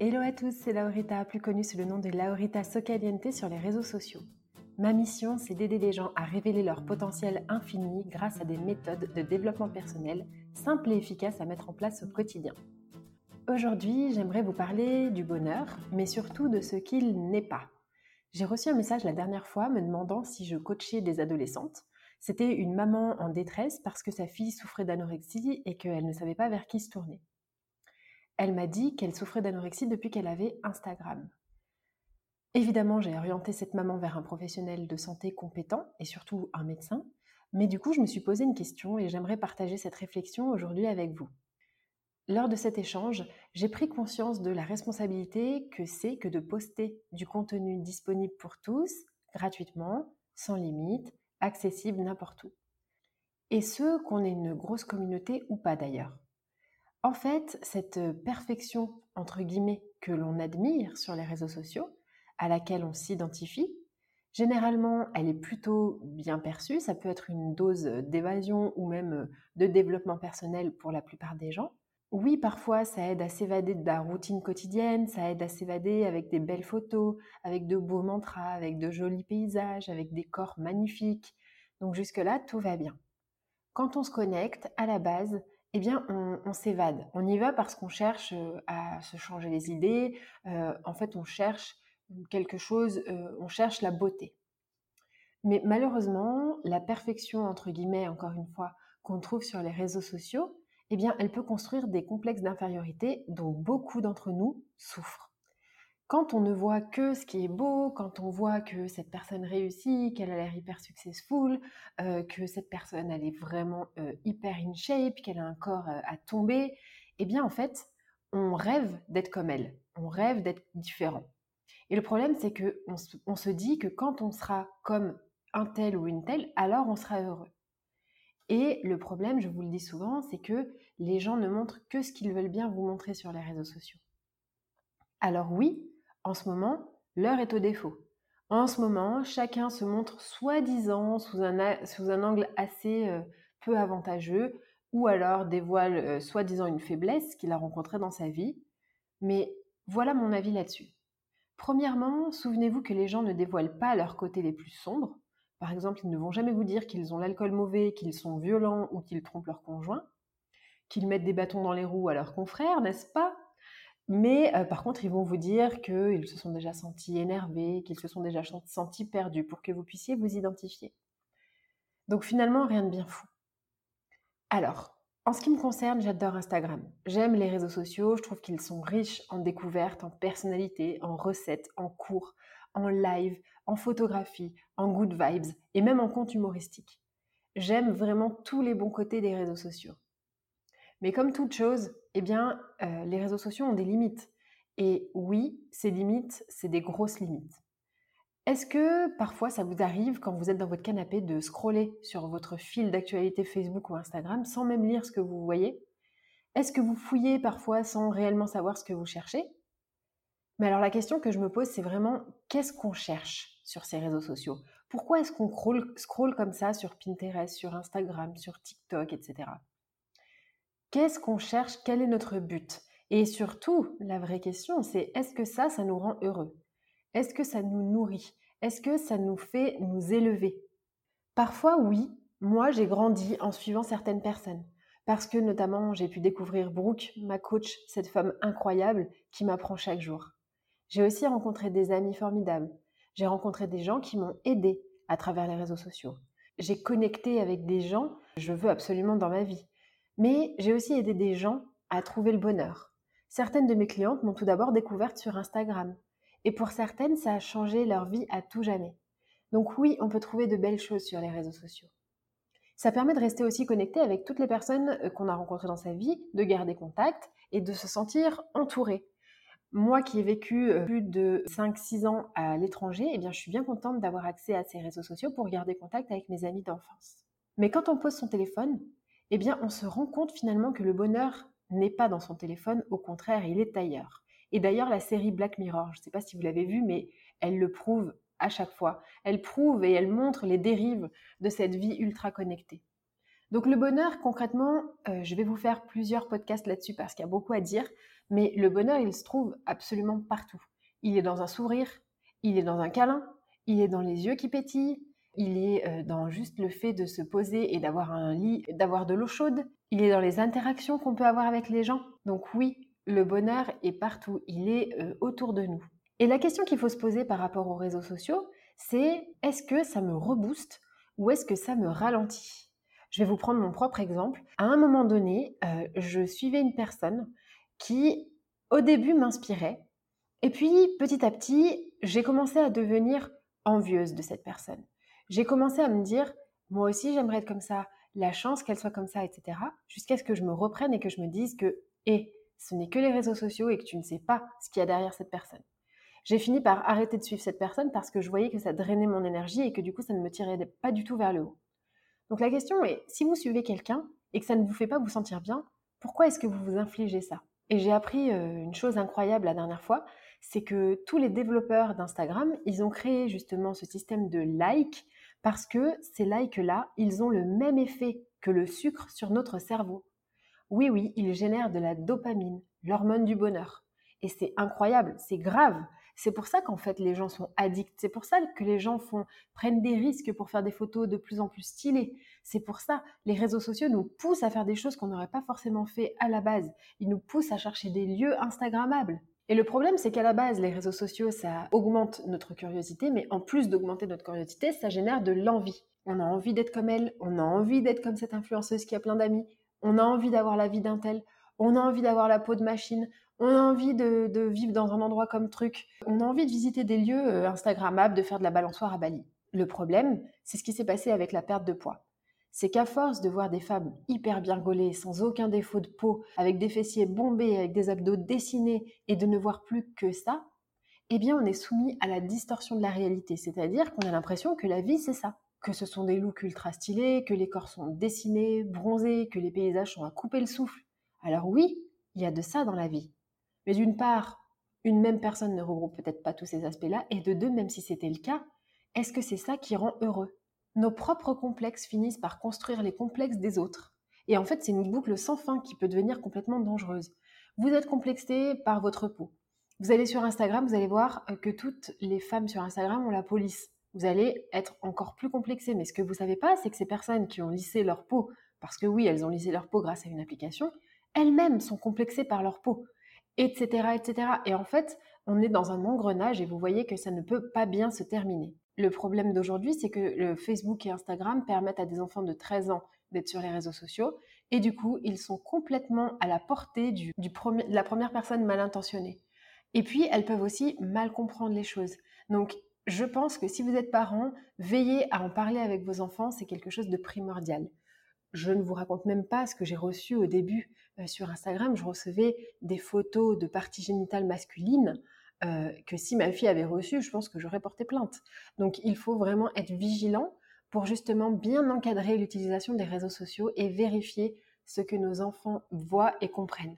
Hello à tous, c'est Laurita, plus connue sous le nom de Laurita Socaliente sur les réseaux sociaux. Ma mission, c'est d'aider les gens à révéler leur potentiel infini grâce à des méthodes de développement personnel simples et efficaces à mettre en place au quotidien. Aujourd'hui, j'aimerais vous parler du bonheur, mais surtout de ce qu'il n'est pas. J'ai reçu un message la dernière fois me demandant si je coachais des adolescentes. C'était une maman en détresse parce que sa fille souffrait d'anorexie et qu'elle ne savait pas vers qui se tourner. Elle m'a dit qu'elle souffrait d'anorexie depuis qu'elle avait Instagram. Évidemment, j'ai orienté cette maman vers un professionnel de santé compétent et surtout un médecin, mais du coup, je me suis posé une question et j'aimerais partager cette réflexion aujourd'hui avec vous. Lors de cet échange, j'ai pris conscience de la responsabilité que c'est que de poster du contenu disponible pour tous, gratuitement, sans limite, accessible n'importe où. Et ce, qu'on ait une grosse communauté ou pas d'ailleurs. En fait, cette perfection, entre guillemets, que l'on admire sur les réseaux sociaux, à laquelle on s'identifie, généralement, elle est plutôt bien perçue. Ça peut être une dose d'évasion ou même de développement personnel pour la plupart des gens. Oui, parfois, ça aide à s'évader de la routine quotidienne, ça aide à s'évader avec des belles photos, avec de beaux mantras, avec de jolis paysages, avec des corps magnifiques. Donc jusque-là, tout va bien. Quand on se connecte, à la base, eh bien, on, s'évade. On y va parce qu'on cherche euh, à se changer les idées. Euh, en fait, on cherche quelque chose, euh, on cherche la beauté. Mais malheureusement, la perfection, entre guillemets, encore une fois, qu'on trouve sur les réseaux sociaux, eh bien, elle peut construire des complexes d'infériorité dont beaucoup d'entre nous souffrent. Quand on ne voit que ce qui est beau, quand on voit que cette personne réussit, qu'elle a l'air hyper successful, euh, que cette personne elle est vraiment euh, hyper in shape, qu'elle a un corps euh, à tomber, eh bien en fait, on rêve d'être comme elle, on rêve d'être différent. Et le problème, c'est que on se dit que quand on sera comme un tel ou une telle, alors on sera heureux. Et le problème, je vous le dis souvent, c'est que les gens ne montrent que ce qu'ils veulent bien vous montrer sur les réseaux sociaux. Alors oui, en ce moment, l'heure est au défaut. En ce moment, chacun se montre soi-disant sous un, angle assez euh, peu avantageux, ou alors dévoile euh, soi-disant une faiblesse qu'il a rencontrée dans sa vie. Mais voilà mon avis là-dessus. Premièrement, souvenez-vous que les gens ne dévoilent pas leurs côtés les plus sombres, par exemple, ils ne vont jamais vous dire qu'ils ont l'alcool mauvais, qu'ils sont violents ou qu'ils trompent leur conjoint, qu'ils mettent des bâtons dans les roues à leurs confrères, n'est-ce pas? Mais euh, par contre, ils vont vous dire qu'ils se sont déjà sentis énervés, qu'ils se sont déjà sentis perdus pour que vous puissiez vous identifier. Donc finalement, rien de bien fou. Alors, en ce qui me concerne, j'adore Instagram. J'aime les réseaux sociaux, je trouve qu'ils sont riches en découvertes, en personnalités, en recettes, en cours, en live, en photographie, en good vibes et même en compte humoristique. J'aime vraiment tous les bons côtés des réseaux sociaux. Mais comme toute chose, eh bien, euh, les réseaux sociaux ont des limites. Et oui, ces limites, c'est des grosses limites. Est-ce que parfois ça vous arrive quand vous êtes dans votre canapé de scroller sur votre fil d'actualité Facebook ou Instagram sans même lire ce que vous voyez? Est-ce que vous fouillez parfois sans réellement savoir ce que vous cherchez? Mais alors la question que je me pose, c'est vraiment qu'est-ce qu'on cherche sur ces réseaux sociaux? Pourquoi est-ce qu'on scroll, comme ça sur Pinterest, sur Instagram, sur TikTok, etc. Qu'est-ce qu'on cherche Quel est notre but? Et surtout, la vraie question, c'est est-ce que ça, ça nous rend heureux? Est-ce que ça nous nourrit? Est-ce que ça nous fait nous élever? Parfois, oui, moi, j'ai grandi en suivant certaines personnes. Parce que notamment, j'ai pu découvrir Brooke, ma coach, cette femme incroyable qui m'apprend chaque jour. J'ai aussi rencontré des amis formidables. J'ai rencontré des gens qui m'ont aidé à travers les réseaux sociaux. J'ai connecté avec des gens que je veux absolument dans ma vie. Mais j'ai aussi aidé des gens à trouver le bonheur. Certaines de mes clientes m'ont tout d'abord découverte sur Instagram. Et pour certaines, ça a changé leur vie à tout jamais. Donc oui, on peut trouver de belles choses sur les réseaux sociaux. Ça permet de rester aussi connecté avec toutes les personnes euh, qu'on a rencontrées dans sa vie, de garder contact et de se sentir entouré. Moi qui ai vécu euh, plus de 5-6 ans à l'étranger, eh je suis bien contente d'avoir accès à ces réseaux sociaux pour garder contact avec mes amis d'enfance. Mais quand on pose son téléphone, eh bien, on se rend compte finalement que le bonheur n'est pas dans son téléphone, au contraire, il est ailleurs. Et d'ailleurs, la série Black Mirror, je ne sais pas si vous l'avez vue, mais elle le prouve à chaque fois. Elle prouve et elle montre les dérives de cette vie ultra connectée. Donc le bonheur, concrètement, euh, je vais vous faire plusieurs podcasts là-dessus parce qu'il y a beaucoup à dire, mais le bonheur, il se trouve absolument partout. Il est dans un sourire, il est dans un câlin, il est dans les yeux qui pétillent, il est euh, dans juste le fait de se poser et d'avoir un lit, d'avoir de l'eau chaude, il est dans les interactions qu'on peut avoir avec les gens. Donc oui, le bonheur est partout, il est euh, autour de nous. Et la question qu'il faut se poser par rapport aux réseaux sociaux, c'est est-ce que ça me rebooste ou est-ce que ça me ralentit? Je vais vous prendre mon propre exemple. À un moment donné, euh, je suivais une personne qui, au début, m'inspirait. Et puis, petit à petit, j'ai commencé à devenir envieuse de cette personne. J'ai commencé à me dire, moi aussi, j'aimerais être comme ça, la chance qu'elle soit comme ça, etc. Jusqu'à ce que je me reprenne et que je me dise que, hé, ce n'est que les réseaux sociaux et que tu ne sais pas ce qu'il y a derrière cette personne j'ai fini par arrêter de suivre cette personne parce que je voyais que ça drainait mon énergie et que du coup, ça ne me tirait pas du tout vers le haut. Donc la question est, si vous suivez quelqu'un et que ça ne vous fait pas vous sentir bien, pourquoi est-ce que vous vous infligez ça? Et j'ai appris euh, une chose incroyable la dernière fois, c'est que tous les développeurs d'Instagram, ils ont créé justement ce système de likes parce que ces likes-là, ils ont le même effet que le sucre sur notre cerveau. Oui, oui, ils génèrent de la dopamine, l'hormone du bonheur. Et c'est incroyable, c'est grave. C'est pour ça qu'en fait les gens sont addicts. C'est pour ça que les gens font, prennent des risques pour faire des photos de plus en plus stylées. C'est pour ça les réseaux sociaux nous poussent à faire des choses qu'on n'aurait pas forcément fait à la base. Ils nous poussent à chercher des lieux instagrammables. Et le problème, c'est qu'à la base, les réseaux sociaux, ça augmente notre curiosité, mais en plus d'augmenter notre curiosité, ça génère de l'envie. On a envie d'être comme elle, on a envie d'être comme cette influenceuse qui a plein d'amis, on a envie d'avoir la vie d'un tel, on a envie d'avoir la peau de machine, on a envie de, vivre dans un endroit comme truc, on a envie de visiter des lieux euh, Instagrammables, de faire de la balançoire à Bali. Le problème, c'est ce qui s'est passé avec la perte de poids. C'est qu'à force de voir des femmes hyper bien gaulées, sans aucun défaut de peau, avec des fessiers bombés, avec des abdos dessinés, et de ne voir plus que ça, eh bien on est soumis à la distorsion de la réalité, c'est-à-dire qu'on a l'impression que la vie c'est ça, que ce sont des looks ultra stylés, que les corps sont dessinés, bronzés, que les paysages sont à couper le souffle. Alors oui, il y a de ça dans la vie. Mais d'une part, une même personne ne regroupe peut-être pas tous ces aspects-là, et de deux, même si c'était le cas, est-ce que c'est ça qui rend heureux? Nos propres complexes finissent par construire les complexes des autres. Et en fait, c'est une boucle sans fin qui peut devenir complètement dangereuse. Vous êtes complexé par votre peau. Vous allez sur Instagram, vous allez voir que toutes les femmes sur Instagram ont la police. Vous allez être encore plus complexé. Mais ce que vous ne savez pas, c'est que ces personnes qui ont lissé leur peau, parce que oui, elles ont lissé leur peau grâce à une application, elles-mêmes sont complexées par leur peau etc., etc. Et en fait, on est dans un engrenage et vous voyez que ça ne peut pas bien se terminer. Le problème d'aujourd'hui, c'est que Facebook et Instagram permettent à des enfants de 13 ans d'être sur les réseaux sociaux et du coup, ils sont complètement à la portée de la première personne mal intentionnée. Et puis, elles peuvent aussi mal comprendre les choses. Donc, je pense que si vous êtes parent, veillez à en parler avec vos enfants, c'est quelque chose de primordial. Je ne vous raconte même pas ce que j'ai reçu au début euh, sur Instagram. Je recevais des photos de parties génitales masculines euh, que si ma fille avait reçues, je pense que j'aurais porté plainte. Donc il faut vraiment être vigilant pour justement bien encadrer l'utilisation des réseaux sociaux et vérifier ce que nos enfants voient et comprennent.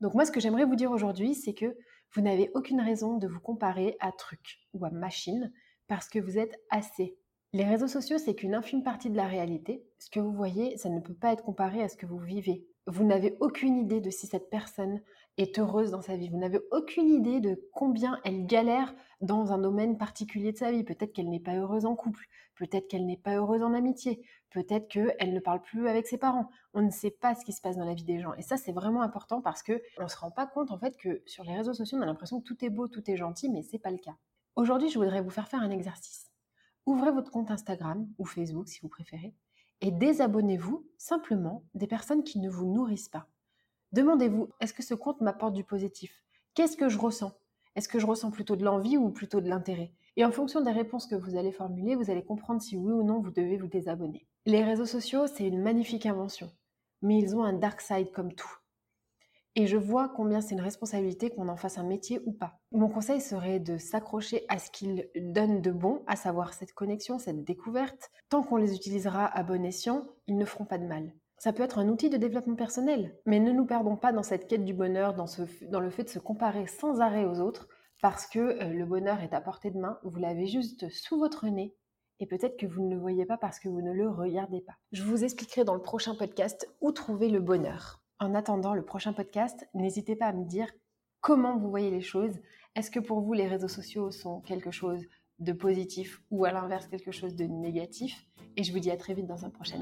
Donc moi, ce que j'aimerais vous dire aujourd'hui, c'est que vous n'avez aucune raison de vous comparer à truc ou à machine parce que vous êtes assez. Les réseaux sociaux, c'est qu'une infime partie de la réalité. Ce que vous voyez, ça ne peut pas être comparé à ce que vous vivez. Vous n'avez aucune idée de si cette personne est heureuse dans sa vie. Vous n'avez aucune idée de combien elle galère dans un domaine particulier de sa vie. Peut-être qu'elle n'est pas heureuse en couple, peut-être qu'elle n'est pas heureuse en amitié, peut-être qu'elle ne parle plus avec ses parents. On ne sait pas ce qui se passe dans la vie des gens. Et ça, c'est vraiment important parce que on se rend pas compte en fait que sur les réseaux sociaux, on a l'impression que tout est beau, tout est gentil, mais c'est pas le cas. Aujourd'hui, je voudrais vous faire faire un exercice. Ouvrez votre compte Instagram ou Facebook si vous préférez et désabonnez-vous simplement des personnes qui ne vous nourrissent pas. Demandez-vous, est-ce que ce compte m'apporte du positif? Qu'est-ce que je ressens? Est-ce que je ressens plutôt de l'envie ou plutôt de l'intérêt? Et en fonction des réponses que vous allez formuler, vous allez comprendre si oui ou non vous devez vous désabonner. Les réseaux sociaux, c'est une magnifique invention, mais ils ont un dark side comme tout. Et je vois combien c'est une responsabilité qu'on en fasse un métier ou pas. Mon conseil serait de s'accrocher à ce qu'ils donnent de bon, à savoir cette connexion, cette découverte. Tant qu'on les utilisera à bon escient, ils ne feront pas de mal. Ça peut être un outil de développement personnel, mais ne nous perdons pas dans cette quête du bonheur, dans, le fait de se comparer sans arrêt aux autres, parce que euh, le bonheur est à portée de main, vous l'avez juste sous votre nez, et peut-être que vous ne le voyez pas parce que vous ne le regardez pas. Je vous expliquerai dans le prochain podcast où trouver le bonheur. En attendant le prochain podcast, n'hésitez pas à me dire comment vous voyez les choses. Est-ce que pour vous les réseaux sociaux sont quelque chose de positif ou à l'inverse quelque chose de négatif? Et je vous dis à très vite dans un prochain